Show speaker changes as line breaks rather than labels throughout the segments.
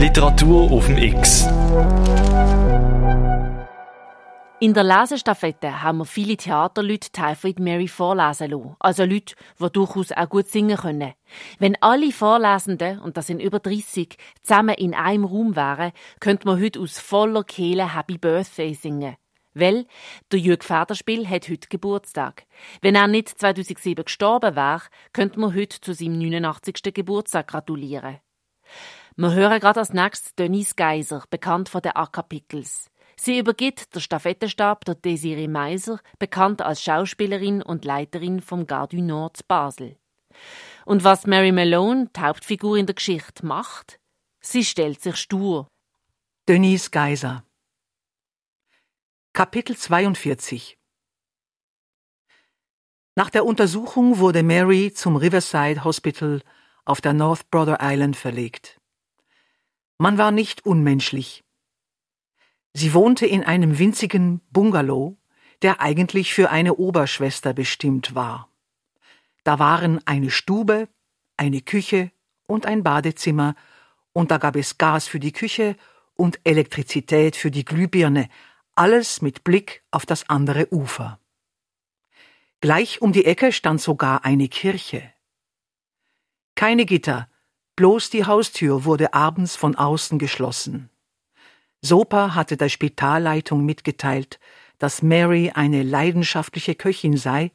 Literatur auf dem X.
In der Lesestaffette haben wir viele Theaterleute Typhoid Mary vorlesen lassen. Also Leute, die durchaus auch gut singen können. Wenn alle Vorlesenden, und das sind über 30, zusammen in einem Raum wären, könnte man heute aus voller Kehle Happy Birthday singen. Weil der Jürg Federspiel hat heute Geburtstag. Wenn er nicht 2007 gestorben wäre, könnte man heute zu seinem 89. Geburtstag gratulieren. Wir hören gerade als nächstes Denise Geiser, bekannt von den A-Kapitels. Sie übergibt der Stafettenstab der Desiree Meiser, bekannt als Schauspielerin und Leiterin vom Gare du Nord zu Basel. Und was Mary Malone, die Hauptfigur in der Geschichte, macht? Sie stellt sich stur.
Denise Geiser Kapitel 42 Nach der Untersuchung wurde Mary zum Riverside Hospital auf der North Brother Island verlegt. Man war nicht unmenschlich. Sie wohnte in einem winzigen Bungalow, der eigentlich für eine Oberschwester bestimmt war. Da waren eine Stube, eine Küche und ein Badezimmer, und da gab es Gas für die Küche und Elektrizität für die Glühbirne, alles mit Blick auf das andere Ufer. Gleich um die Ecke stand sogar eine Kirche. Keine Gitter, bloß die Haustür wurde abends von außen geschlossen. Sopa hatte der Spitalleitung mitgeteilt, dass Mary eine leidenschaftliche Köchin sei,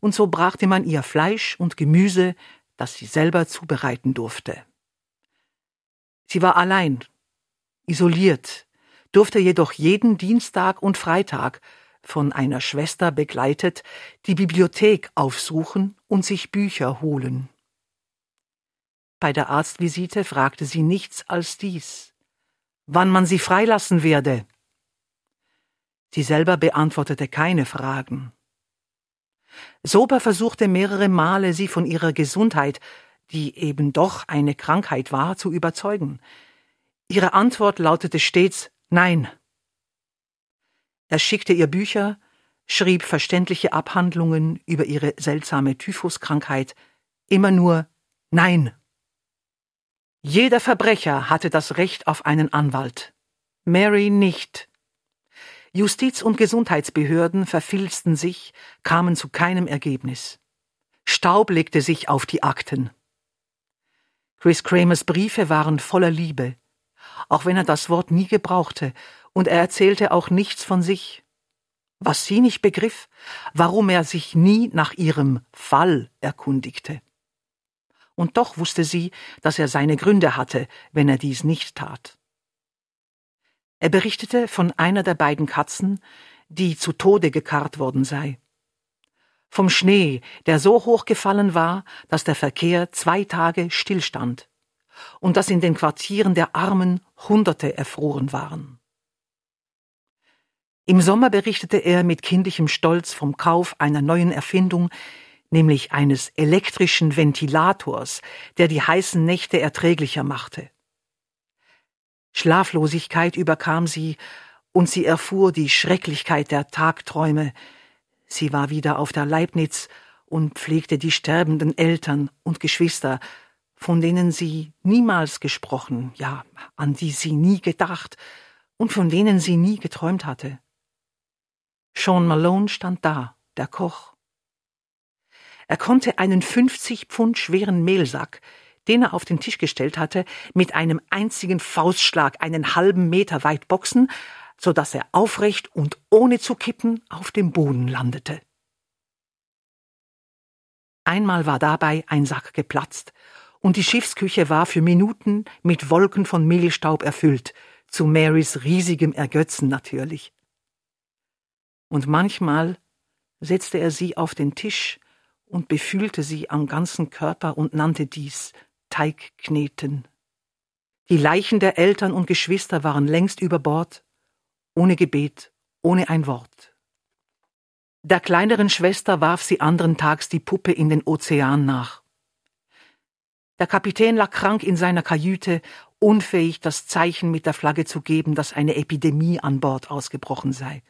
und so brachte man ihr Fleisch und Gemüse, das sie selber zubereiten durfte. Sie war allein, isoliert, durfte jedoch jeden Dienstag und Freitag von einer Schwester begleitet die Bibliothek aufsuchen und sich Bücher holen. Bei der Arztvisite fragte sie nichts als dies wann man sie freilassen werde. Sie selber beantwortete keine Fragen. Sober versuchte mehrere Male, sie von ihrer Gesundheit, die eben doch eine Krankheit war, zu überzeugen. Ihre Antwort lautete stets Nein. Er schickte ihr Bücher, schrieb verständliche Abhandlungen über ihre seltsame Typhuskrankheit, immer nur Nein. Jeder Verbrecher hatte das Recht auf einen Anwalt. Mary nicht. Justiz- und Gesundheitsbehörden verfilzten sich, kamen zu keinem Ergebnis. Staub legte sich auf die Akten. Chris Kramers Briefe waren voller Liebe, auch wenn er das Wort nie gebrauchte, und er erzählte auch nichts von sich. Was sie nicht begriff, warum er sich nie nach ihrem Fall erkundigte. Und doch wusste sie, dass er seine Gründe hatte, wenn er dies nicht tat. Er berichtete von einer der beiden Katzen, die zu Tode gekarrt worden sei. Vom Schnee, der so hoch gefallen war, dass der Verkehr zwei Tage stillstand und dass in den Quartieren der Armen Hunderte erfroren waren. Im Sommer berichtete er mit kindlichem Stolz vom Kauf einer neuen Erfindung, nämlich eines elektrischen Ventilators, der die heißen Nächte erträglicher machte. Schlaflosigkeit überkam sie, und sie erfuhr die Schrecklichkeit der Tagträume. Sie war wieder auf der Leibniz und pflegte die sterbenden Eltern und Geschwister, von denen sie niemals gesprochen, ja, an die sie nie gedacht und von denen sie nie geträumt hatte. Sean Malone stand da, der Koch. Er konnte einen 50 Pfund schweren Mehlsack, den er auf den Tisch gestellt hatte, mit einem einzigen Faustschlag einen halben Meter weit boxen, so dass er aufrecht und ohne zu kippen auf dem Boden landete. Einmal war dabei ein Sack geplatzt, und die Schiffsküche war für Minuten mit Wolken von Mehlstaub erfüllt, zu Marys riesigem Ergötzen natürlich und manchmal setzte er sie auf den Tisch und befühlte sie am ganzen Körper und nannte dies Teigkneten. Die Leichen der Eltern und Geschwister waren längst über Bord, ohne Gebet, ohne ein Wort. Der kleineren Schwester warf sie andern Tags die Puppe in den Ozean nach. Der Kapitän lag krank in seiner Kajüte, unfähig, das Zeichen mit der Flagge zu geben, dass eine Epidemie an Bord ausgebrochen sei.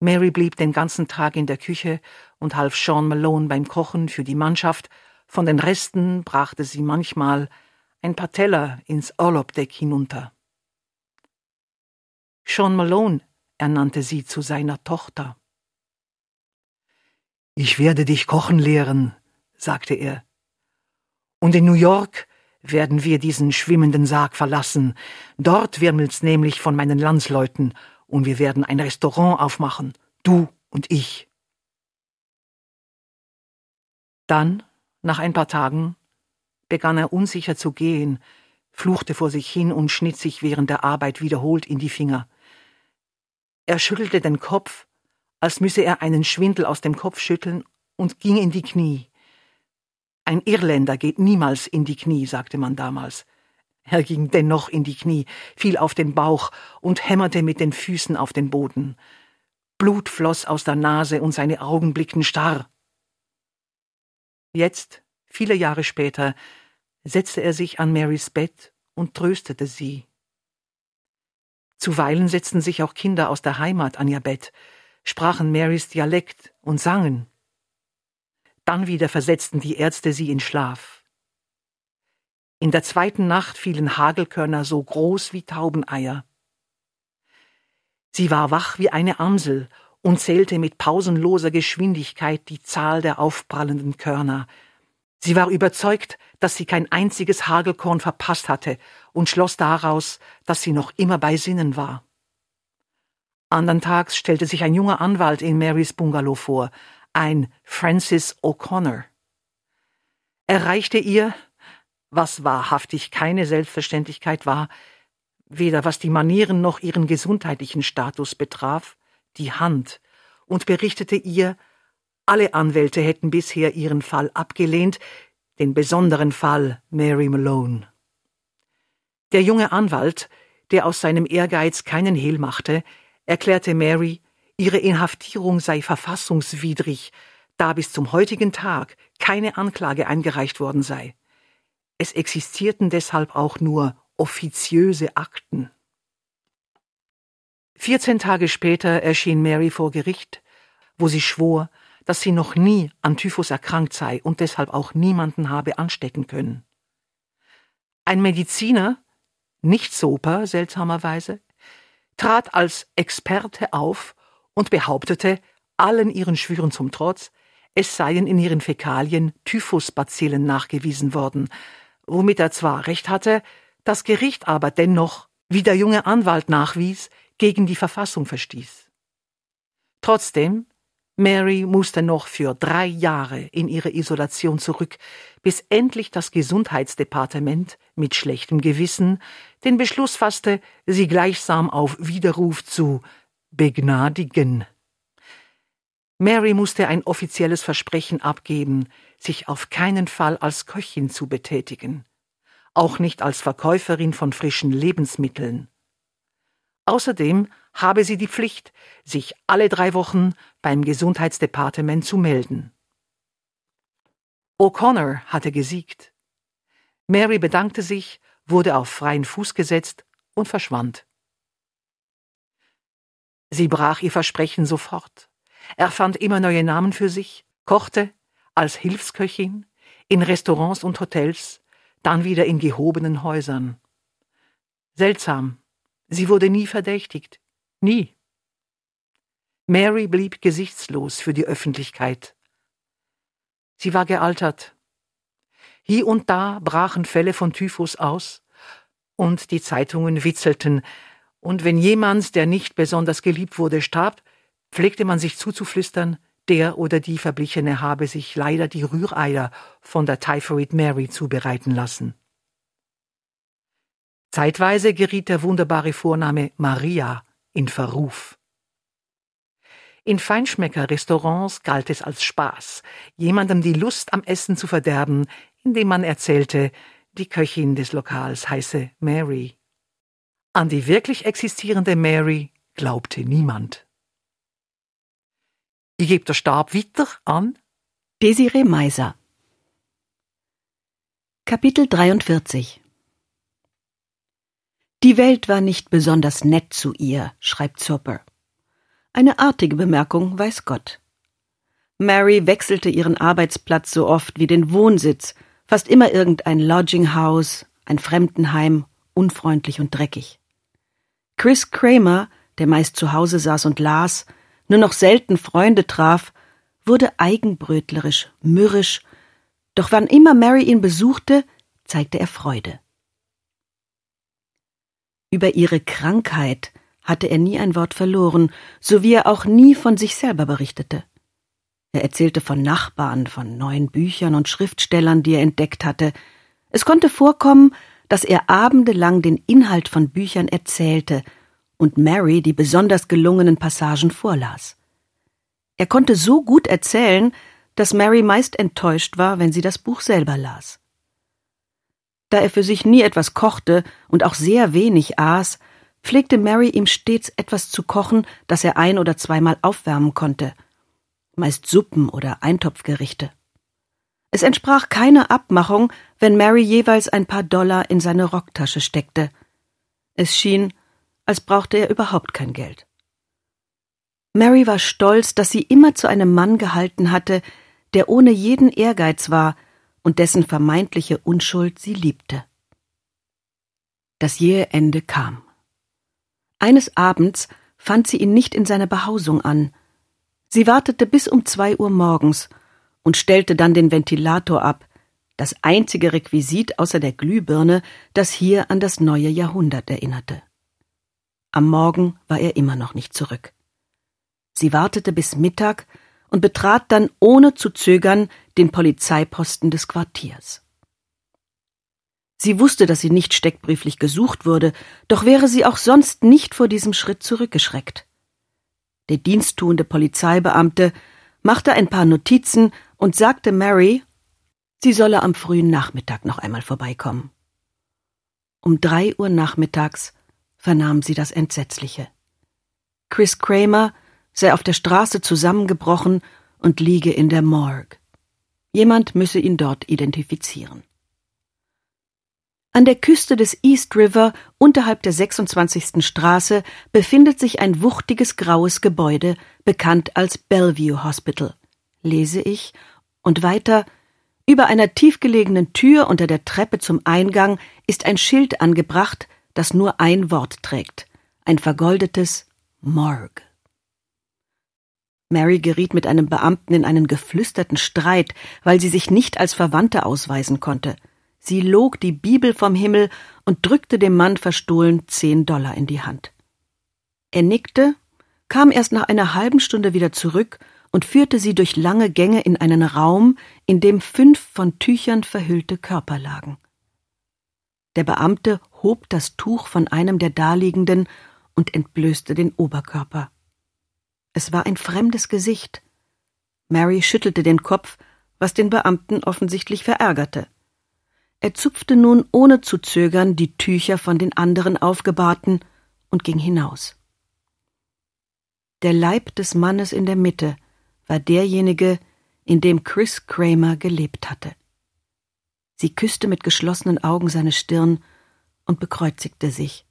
Mary blieb den ganzen Tag in der Küche und half Sean Malone beim Kochen für die Mannschaft, von den Resten brachte sie manchmal ein paar Teller ins Orlobdeck hinunter. Sean Malone ernannte sie zu seiner Tochter. Ich werde dich kochen lehren, sagte er. Und in New York werden wir diesen schwimmenden Sarg verlassen. Dort wirmelt's nämlich von meinen Landsleuten, und wir werden ein Restaurant aufmachen, du und ich. Dann, nach ein paar Tagen, begann er unsicher zu gehen, fluchte vor sich hin und schnitt sich während der Arbeit wiederholt in die Finger. Er schüttelte den Kopf, als müsse er einen Schwindel aus dem Kopf schütteln, und ging in die Knie. Ein Irländer geht niemals in die Knie, sagte man damals. Er ging dennoch in die Knie, fiel auf den Bauch und hämmerte mit den Füßen auf den Boden. Blut floss aus der Nase und seine Augen blickten starr. Jetzt, viele Jahre später, setzte er sich an Marys Bett und tröstete sie. Zuweilen setzten sich auch Kinder aus der Heimat an ihr Bett, sprachen Marys Dialekt und sangen. Dann wieder versetzten die Ärzte sie in Schlaf. In der zweiten Nacht fielen Hagelkörner so groß wie Taubeneier. Sie war wach wie eine Amsel und zählte mit pausenloser Geschwindigkeit die Zahl der aufprallenden Körner. Sie war überzeugt, dass sie kein einziges Hagelkorn verpasst hatte und schloss daraus, dass sie noch immer bei Sinnen war. Andern Tags stellte sich ein junger Anwalt in Marys Bungalow vor, ein Francis O'Connor. Er reichte ihr, was wahrhaftig keine Selbstverständlichkeit war, weder was die Manieren noch ihren gesundheitlichen Status betraf, die Hand und berichtete ihr, alle Anwälte hätten bisher ihren Fall abgelehnt, den besonderen Fall Mary Malone. Der junge Anwalt, der aus seinem Ehrgeiz keinen Hehl machte, erklärte Mary, ihre Inhaftierung sei verfassungswidrig, da bis zum heutigen Tag keine Anklage eingereicht worden sei. Es existierten deshalb auch nur offiziöse Akten. Vierzehn Tage später erschien Mary vor Gericht, wo sie schwor, dass sie noch nie an Typhus erkrankt sei und deshalb auch niemanden habe anstecken können. Ein Mediziner, nicht Soper seltsamerweise, trat als Experte auf und behauptete, allen ihren Schwüren zum Trotz, es seien in ihren Fäkalien Typhusbazillen nachgewiesen worden, womit er zwar recht hatte, das Gericht aber dennoch, wie der junge Anwalt nachwies, gegen die Verfassung verstieß. Trotzdem, Mary musste noch für drei Jahre in ihre Isolation zurück, bis endlich das Gesundheitsdepartement mit schlechtem Gewissen den Beschluss fasste, sie gleichsam auf Widerruf zu begnadigen. Mary musste ein offizielles Versprechen abgeben, sich auf keinen Fall als Köchin zu betätigen, auch nicht als Verkäuferin von frischen Lebensmitteln. Außerdem habe sie die Pflicht, sich alle drei Wochen beim Gesundheitsdepartement zu melden. O'Connor hatte gesiegt. Mary bedankte sich, wurde auf freien Fuß gesetzt und verschwand. Sie brach ihr Versprechen sofort, erfand immer neue Namen für sich, kochte als Hilfsköchin in Restaurants und Hotels, dann wieder in gehobenen Häusern. Seltsam, Sie wurde nie verdächtigt. Nie. Mary blieb gesichtslos für die Öffentlichkeit. Sie war gealtert. Hier und da brachen Fälle von Typhus aus, und die Zeitungen witzelten, und wenn jemand, der nicht besonders geliebt wurde, starb, pflegte man sich zuzuflüstern, der oder die Verblichene habe sich leider die Rühreier von der Typhoid Mary zubereiten lassen. Zeitweise geriet der wunderbare Vorname Maria in Verruf. In Feinschmecker-Restaurants galt es als Spaß, jemandem die Lust am Essen zu verderben, indem man erzählte, die Köchin des Lokals heiße Mary. An die wirklich existierende Mary glaubte niemand. Ich geb der Stab weiter an
Desiree Meiser Kapitel 43 die Welt war nicht besonders nett zu ihr, schreibt Zurper. Eine artige Bemerkung, weiß Gott. Mary wechselte ihren Arbeitsplatz so oft wie den Wohnsitz, fast immer irgendein Lodging House, ein Fremdenheim, unfreundlich und dreckig. Chris Kramer, der meist zu Hause saß und las, nur noch selten Freunde traf, wurde eigenbrötlerisch, mürrisch, doch wann immer Mary ihn besuchte, zeigte er Freude. Über ihre Krankheit hatte er nie ein Wort verloren, so wie er auch nie von sich selber berichtete. Er erzählte von Nachbarn, von neuen Büchern und Schriftstellern, die er entdeckt hatte. Es konnte vorkommen, dass er abendelang den Inhalt von Büchern erzählte und Mary die besonders gelungenen Passagen vorlas. Er konnte so gut erzählen, dass Mary meist enttäuscht war, wenn sie das Buch selber las. Da er für sich nie etwas kochte und auch sehr wenig aß, pflegte Mary ihm stets etwas zu kochen, das er ein oder zweimal aufwärmen konnte, meist Suppen oder Eintopfgerichte. Es entsprach keiner Abmachung, wenn Mary jeweils ein paar Dollar in seine Rocktasche steckte. Es schien, als brauchte er überhaupt kein Geld. Mary war stolz, dass sie immer zu einem Mann gehalten hatte, der ohne jeden Ehrgeiz war und dessen vermeintliche Unschuld sie liebte. Das jähe Ende kam. Eines Abends fand sie ihn nicht in seiner Behausung an. Sie wartete bis um zwei Uhr morgens und stellte dann den Ventilator ab, das einzige Requisit außer der Glühbirne, das hier an das neue Jahrhundert erinnerte. Am Morgen war er immer noch nicht zurück. Sie wartete bis Mittag und betrat dann ohne zu zögern den Polizeiposten des Quartiers. Sie wusste, dass sie nicht steckbrieflich gesucht wurde, doch wäre sie auch sonst nicht vor diesem Schritt zurückgeschreckt. Der diensttuende Polizeibeamte machte ein paar Notizen und sagte Mary, sie solle am frühen Nachmittag noch einmal vorbeikommen. Um drei Uhr nachmittags vernahm sie das Entsetzliche. Chris Kramer sei auf der Straße zusammengebrochen und liege in der Morgue. Jemand müsse ihn dort identifizieren. An der Küste des East River, unterhalb der 26. Straße, befindet sich ein wuchtiges graues Gebäude, bekannt als Bellevue Hospital. Lese ich, und weiter, über einer tiefgelegenen Tür unter der Treppe zum Eingang ist ein Schild angebracht, das nur ein Wort trägt, ein vergoldetes Morgue. Mary geriet mit einem Beamten in einen geflüsterten Streit, weil sie sich nicht als Verwandte ausweisen konnte. Sie log die Bibel vom Himmel und drückte dem Mann verstohlen zehn Dollar in die Hand. Er nickte, kam erst nach einer halben Stunde wieder zurück und führte sie durch lange Gänge in einen Raum, in dem fünf von Tüchern verhüllte Körper lagen. Der Beamte hob das Tuch von einem der Daliegenden und entblößte den Oberkörper. Es war ein fremdes Gesicht. Mary schüttelte den Kopf, was den Beamten offensichtlich verärgerte. Er zupfte nun ohne zu zögern die Tücher von den anderen aufgebahrten und ging hinaus. Der Leib des Mannes in der Mitte war derjenige, in dem Chris Kramer gelebt hatte. Sie küsste mit geschlossenen Augen seine Stirn und bekreuzigte sich.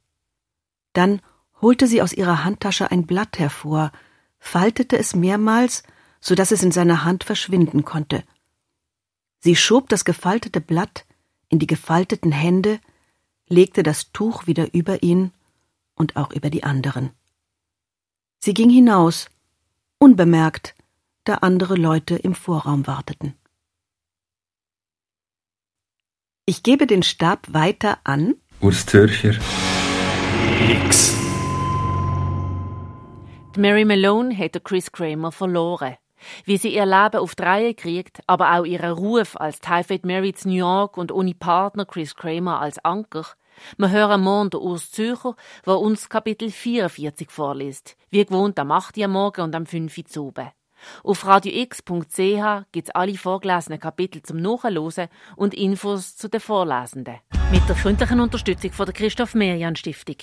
Dann holte sie aus ihrer Handtasche ein Blatt hervor, faltete es mehrmals, so dass es in seiner Hand verschwinden konnte. Sie schob das gefaltete Blatt in die gefalteten Hände, legte das Tuch wieder über ihn und auch über die anderen. Sie ging hinaus, unbemerkt, da andere Leute im Vorraum warteten. Ich gebe den Stab weiter an
Urs Zürcher
X.
Die Mary Malone hätte Chris Kramer verloren. Wie sie ihr Leben auf die Reihe kriegt, aber auch ihren Ruf als Typhoid Mary zu New York und ohne Partner Chris Kramer als Anker. Wir hören morgen den Urs Zürcher, der uns Kapitel 44 vorliest. Wie gewohnt am 8. Uhr morgen und am 5. Uhr oben. Auf radiox.ch gibt es alle vorgelesenen Kapitel zum Nachhören und Infos zu den Vorlesenden. Mit der freundlichen Unterstützung von der Christoph Merian Stiftung.